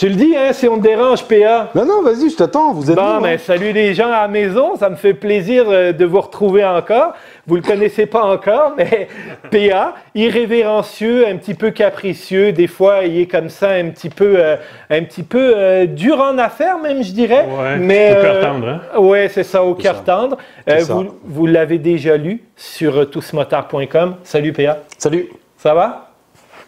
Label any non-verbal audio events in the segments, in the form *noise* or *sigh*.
Tu le dis, hein, si on te dérange, PA. Non, non, vas-y, je t'attends. Vous êtes Bon, ben, hein. salut les gens à la maison. Ça me fait plaisir euh, de vous retrouver encore. Vous le connaissez pas encore, *laughs* mais PA, irrévérencieux, un petit peu capricieux. Des fois, il est comme ça, un petit peu, euh, un petit peu euh, dur en affaires, même, je dirais. Ouais, mais, au cœur tendre, hein? Ouais, c'est ça, au cœur ça. tendre. Euh, vous vous l'avez déjà lu sur tousmotard.com. Salut PA. Salut. Ça va?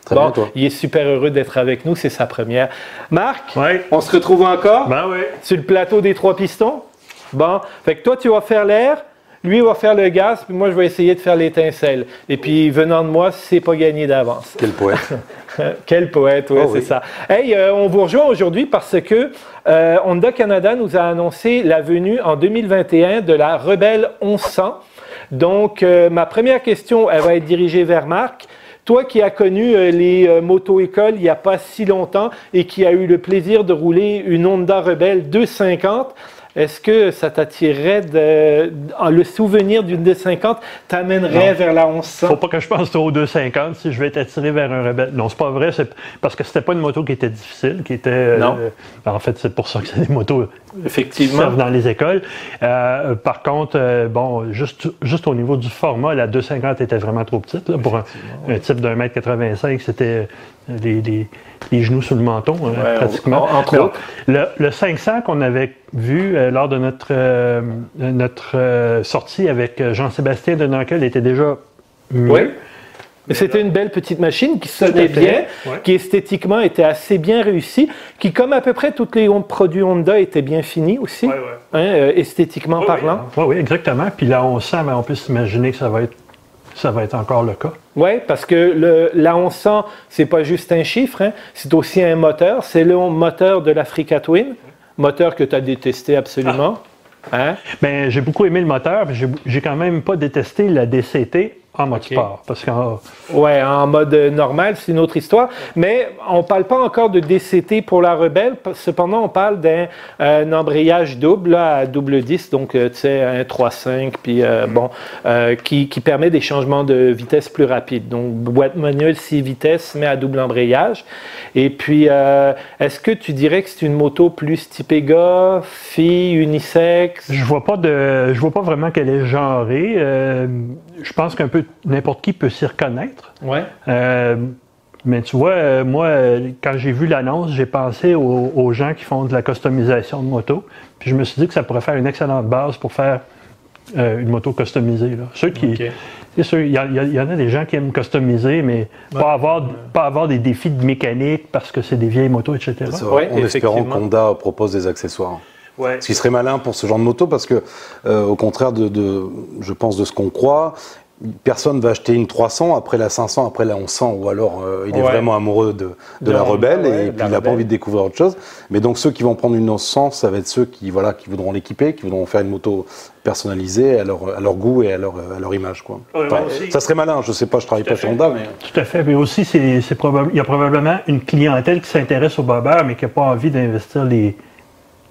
Très bon, bien, toi. il est super heureux d'être avec nous, c'est sa première. Marc, Ouais. on se retrouve encore? Ben oui. sur le plateau des trois pistons? Bon, fait que toi, tu vas faire l'air, lui il va faire le gaz, puis moi, je vais essayer de faire l'étincelle. Et puis, venant de moi, c'est pas gagné d'avance. Quel poète. *laughs* Quel poète, oui, Oh c'est oui. ça. Hey, euh, on vous rejoint aujourd'hui parce que euh, Honda Canada nous a annoncé la venue en 2021 de la Rebelle 1100. Donc, euh, ma première question, elle va être dirigée vers Marc. Toi qui as connu euh, les euh, moto-écoles il n'y a pas si longtemps et qui a eu le plaisir de rouler une Honda Rebelle 250, est-ce que ça t'attirerait de, le souvenir d'une 250 t'amènerait Non. vers la 1100? Faut pas que je pense trop aux 250 si je vais être attiré vers un rebelle. Non, c'est pas vrai. C'est parce que c'était pas une moto qui était difficile, qui était. euh, Non. en fait, c'est pour ça que c'est des motos qui Effectivement. servent dans les écoles. Euh, par contre, euh, bon, juste, juste au niveau du format, la 250 était vraiment trop petite. là, pour un, un type d'un mètre 85, c'était euh, les, les- les genoux sous le menton, hein, Ouais, pratiquement. en- entre autres. Le, le 500 qu'on avait vu euh, lors de notre, euh, notre euh, sortie avec Jean-Sébastien de Nankel était déjà mieux. Oui. Mais c'était une belle petite machine qui sonnait bien, Ouais. qui esthétiquement était assez bien réussie, qui, comme à peu près tous les produits Honda, était bien fini aussi, Ouais, ouais. hein, esthétiquement Oui, parlant. Oui, oui, exactement. Puis là, on sent, mais on peut s'imaginer que ça va être ça va être encore le cas. Oui, parce que le, la 1100, c'est pas juste un chiffre, hein, c'est aussi un moteur. C'est le moteur de l'Africa Twin, moteur que tu as détesté absolument. Hein? Ben, j'ai beaucoup aimé le moteur, j'ai quand même pas détesté la DCT en mode sport. Parce qu'en Ouais, en mode euh, normal, c'est une autre histoire. Mais on ne parle pas encore de DCT pour la Rebelle. Cependant, on parle d'un un embrayage double, là, à double 10, donc euh, tu sais, un 3.5, puis euh, bon, euh, qui, qui permet des changements de vitesse plus rapides. Donc, boîte manuelle 6 vitesses, mais à double embrayage. Et puis, euh, est-ce que tu dirais que c'est une moto plus typée gars, fille, unisexe? Je vois pas de, je vois pas vraiment qu'elle est genrée. Euh, je pense qu'un peu n'importe qui peut s'y reconnaître. Ouais. Euh, mais tu vois, euh, moi, quand j'ai vu l'annonce, j'ai pensé aux, aux gens qui font de la customisation de moto. Puis je me suis dit que ça pourrait faire une excellente base pour faire euh, une moto customisée. là. Ceux qui, il y, en a des gens qui aiment customiser, mais pas, avoir, pas avoir des défis de mécanique parce que c'est des vieilles motos, etc. Ouais, en espérant qu'Honda propose des accessoires. Ouais. Ce qui serait malin pour ce genre de moto, parce que, euh, au contraire de, de- je pense, de ce qu'on croit, personne va acheter une 300 après la 500, après la 1100, ou alors euh, il est Ouais. vraiment amoureux de, de De la Rebelle ouais, et puis il n'a pas envie de découvrir autre chose. Mais donc ceux qui vont prendre une 1100, ça va être ceux qui, voilà, qui voudront l'équiper, qui voudront faire une moto personnalisée à leur, à leur goût et à leur, à leur image. Quoi. Ouais, Enfin, ça serait malin, je sais pas, je travaille Tout pas à chez fait. Honda, mais Tout à fait. Mais aussi, c'est, c'est probable, il y a probablement une clientèle qui s'intéresse au bobber, mais qui n'a pas envie d'investir les,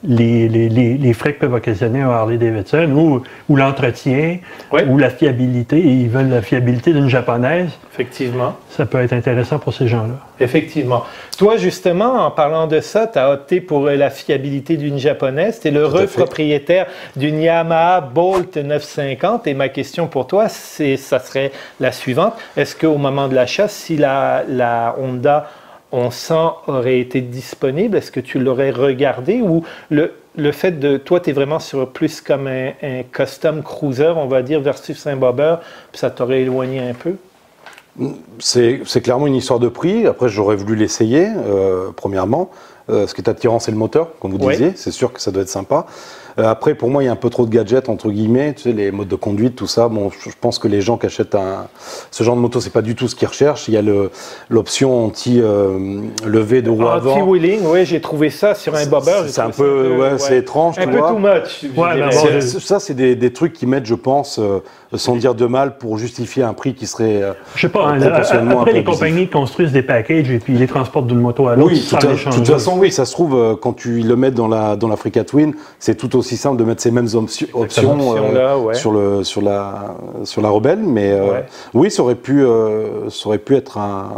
les, les, les, les frais que peuvent occasionner un Harley Davidson ou, ou l'entretien ou la fiabilité. Ils veulent la fiabilité d'une japonaise. Effectivement. Ça peut être intéressant pour ces gens-là. Effectivement. Toi, justement, en parlant de ça, tu as opté pour la fiabilité d'une japonaise. Tu es fait. propriétaire d'une Yamaha Bolt 950. Et ma question pour toi, c'est, ça serait la suivante. Est-ce qu'au moment de l'achat, si la, la Honda 1100 aurait été disponible, est-ce que tu l'aurais regardé? Ou le, le fait de. Toi, tu es vraiment sur plus comme un, custom cruiser, on va dire, versus un bobber, puis ça t'aurait éloigné un peu? C'est c'est clairement une histoire de prix. Après, j'aurais voulu l'essayer, euh, premièrement. Euh, ce qui est attirant, c'est le moteur, comme vous Ouais. disiez. C'est sûr que ça doit être sympa. Euh, après, pour moi, il y a un peu trop de gadgets, entre guillemets. Tu sais, les modes de conduite, tout ça. Bon, je pense que les gens qui achètent un, ce genre de moto, c'est pas du tout ce qu'ils recherchent. Il y a le- l'option anti-levé de roue avant. Anti-wheeling, oui, j'ai trouvé ça sur un bobber. C'est un peu, ouais, c'est étrange, Un tu peu vois. too much. Ouais, bon, ça, c'est des, des trucs qui mettent, je pense, euh, sans dire de mal, pour justifier un prix qui serait. euh, Je sais pas, Proportionnellement après un peu les abusif. compagnies construisent des packages et puis ils les transportent d'une moto à l'autre Oui, de toute façon, oui, ça se trouve, euh, quand tu le mets dans la dans l'Africa Twin, c'est tout aussi simple de mettre ces mêmes options, options euh, ouais. sur le sur la sur la Rebelle, mais euh, Ouais. oui, ça aurait pu ça aurait pu être un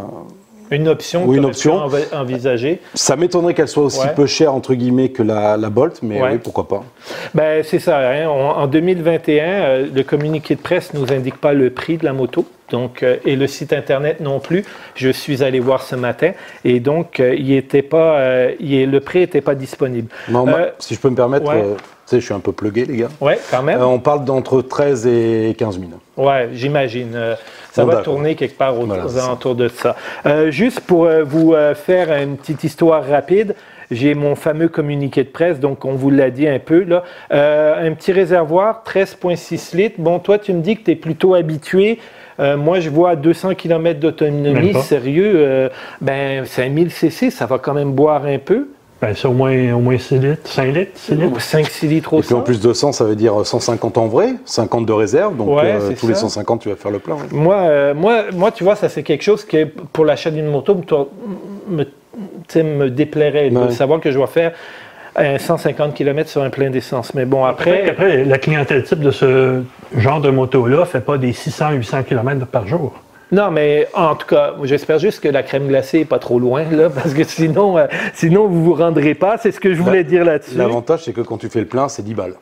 Une option Oui, une option. envisager. Ça m'étonnerait qu'elle soit aussi Ouais. peu chère, entre guillemets, que la, la Bolt, mais Ouais. oui, pourquoi pas. Ben, c'est ça. hein. On- en 2021, euh, le communiqué de presse nous indique pas le prix de la moto. Donc, euh, et le site internet non plus. Je suis allé voir ce matin et donc euh, il était pas, il est- le prix n'était pas disponible. Non, moi, si je peux me permettre, ouais. Tu sais, je suis un peu plugué, les gars. Ouais, quand même. Euh, on parle d'entre 13 et 15 000. Ouais, j'imagine. Euh, ça Bon, va tourner quelque part aux, Voilà, aux alentours de ça. Euh, juste pour euh, vous euh, faire une petite histoire rapide, j'ai mon fameux communiqué de presse, donc on vous l'a dit un peu. Là. Euh, un petit réservoir, 13,6 litres. Bon, toi, tu me dis que tu es plutôt habitué. Euh, moi, je vois 200 km d'autonomie, sérieux. euh, ben, 5000 cc, ça va quand même boire un peu. Ben, c'est au moins, au moins 6 litres, 5 litres, 6 litres. 5-6 litres au Et puis en 100. plus de 100, ça veut dire 150 en vrai, 50 de réserve, donc Ouais, euh, c'est tous les ça. 150, tu vas faire le plein. ouais. Moi, euh, moi, moi, tu vois, ça c'est quelque chose que pour l'achat d'une moto me, me, tu sais, me déplairait de Ouais. savoir que je dois faire euh, 150 km sur un plein d'essence. Mais bon, Après, après, après, la clientèle type de ce genre de moto-là ne fait pas des 600-800 km par jour. Non, mais en tout cas, j'espère juste que la crème glacée n'est pas trop loin, là, *laughs* parce que sinon, euh, sinon vous vous rendrez pas. C'est ce que je voulais dire là-dessus. L'avantage, c'est que quand tu fais le plein, c'est 10 balles.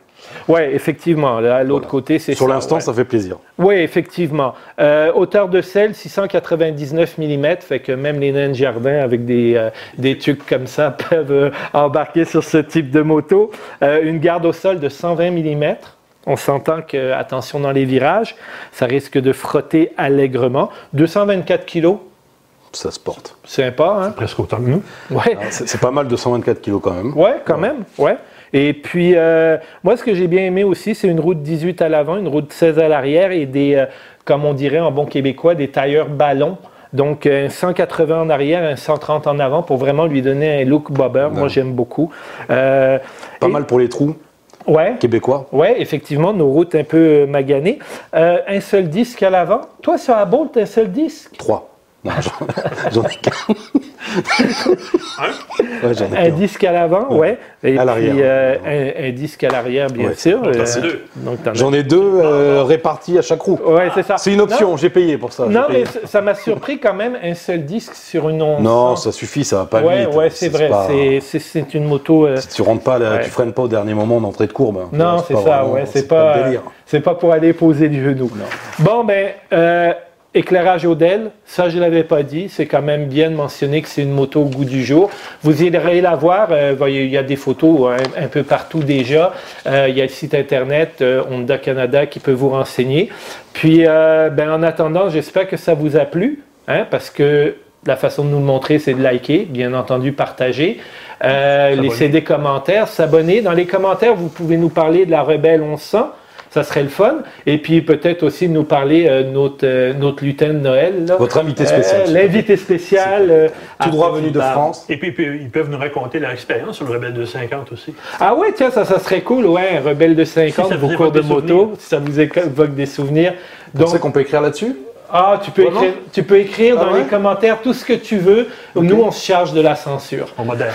Oui, effectivement. Là, à l'autre Voilà. côté, c'est Sur ça, l'instant, ouais. ça fait plaisir. Oui, effectivement. Euh, hauteur de sel, 699 mm, fait que même les nains de jardin avec des, euh, des trucs comme ça *laughs* peuvent embarquer sur ce type de moto. Une garde au sol de 120 mm. On s'entend que, attention dans les virages, ça risque de frotter allègrement. 224 kg, Ça se porte. sympa, hein? Presque autant que nous. Ouais. Ah, C'est c'est pas mal de 124 kilos quand même. Ouais, quand même, ouais. Et puis, euh, moi, ce que j'ai bien aimé aussi, c'est une route 18 à l'avant, une route 16 à l'arrière et des, euh, comme on dirait en bon québécois, des tailleurs ballons. Donc, un 180 en arrière, un 130 en avant pour vraiment lui donner un look bobber. Moi, j'aime beaucoup. Euh, Pas et- mal pour les trous Ouais. québécois. Ouais, effectivement, nos routes un peu maganées. Euh, un seul disque à l'avant. Toi, sur la Bolt, un seul disque? 3. Non, j'en- ai qu'un. Ai Un disque à l'avant, ouais. Et À puis, l'arrière. euh, un, un disque à l'arrière, bien Ouais, sûr. Euh, J'en ai deux euh, répartis à chaque roue. Ouais, c'est ça. C'est une option, j'ai payé pour ça. Non, mais ça m'a surpris quand même un seul disque sur une 1100. Non, ça suffit, ça va pas Ouais, vite. ouais, c'est vrai. pas- C'est- C'est c'est une moto. euh, Si tu rentres pas, là, Ouais. tu freines pas au dernier moment en entrée de courbe. hein. Non, c'est ça, vraiment- ouais. C'est pas, c'est pas pour aller poser du genou. Bon, ben, euh, éclairage Odell, ça je l'avais pas dit. C'est quand même bien de mentionner que c'est une moto au goût du jour. Vous irez la voir. euh, voyez, il y a des photos hein, un, peu partout déjà. Euh, il y a le site internet euh, Honda Canada qui peut vous renseigner. Puis, euh, ben, en attendant, j'espère que ça vous a plu, hein, parce que la façon de nous le montrer, c'est de liker, bien entendu, partager, euh, laisser des commentaires, s'abonner. Dans les commentaires, vous pouvez nous parler de la Rebelle 1100. Ça serait le fun. Et puis peut-être aussi de nous parler euh, de notre, euh, notre lutin de Noël. là. Votre invité spécial. Euh, L'invité spécial. euh, Tout droit venu de. France. Et puis, ils peuvent- ils peuvent nous raconter leur expérience sur le Rebelle 250 aussi. Ah ouais, tiens, ça, ça serait cool. Ouais, un rebelle de 50, Si vos cours de moto, souvenirs. si ça vous évoque des souvenirs. Tu Donc, sais qu'on peut écrire là-dessus? Ah, tu peux, Vraiment écrire, tu peux écrire Ah dans ouais les commentaires tout ce que tu veux. Nous, on se charge de la censure. On modère.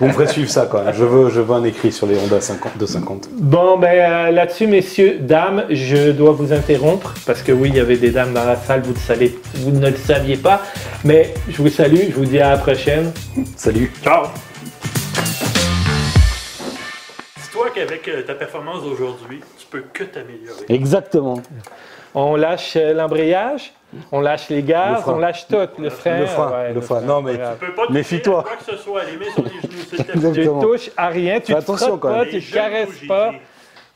Vous me ferez suivre ça quand même. Je veux, je veux un écrit sur les Honda 50, 250. Bon, ben euh, là-dessus, messieurs, dames, je dois vous interrompre parce que oui, il y avait des dames dans la salle, vous, le savez, vous ne le saviez pas. Mais je vous salue, je vous dis à la prochaine. Salut. Ciao! Dis-toi qu'avec euh, ta performance d'aujourd'hui, tu peux que t'améliorer. Exactement. On lâche euh, l'embrayage, on lâche les gaz, Le on lâche tout. Le frein. Le frein, ouais, le frein. Non, mais-. Tu peux pas Méfie-toi. à quoi que ce soit. Les mains sur les genoux, s'il te plaît. Tu Exactement. touches à rien, tu Fais te pas, tu genoux, caresses pas.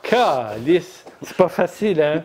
Calice, c'est pas facile, hein?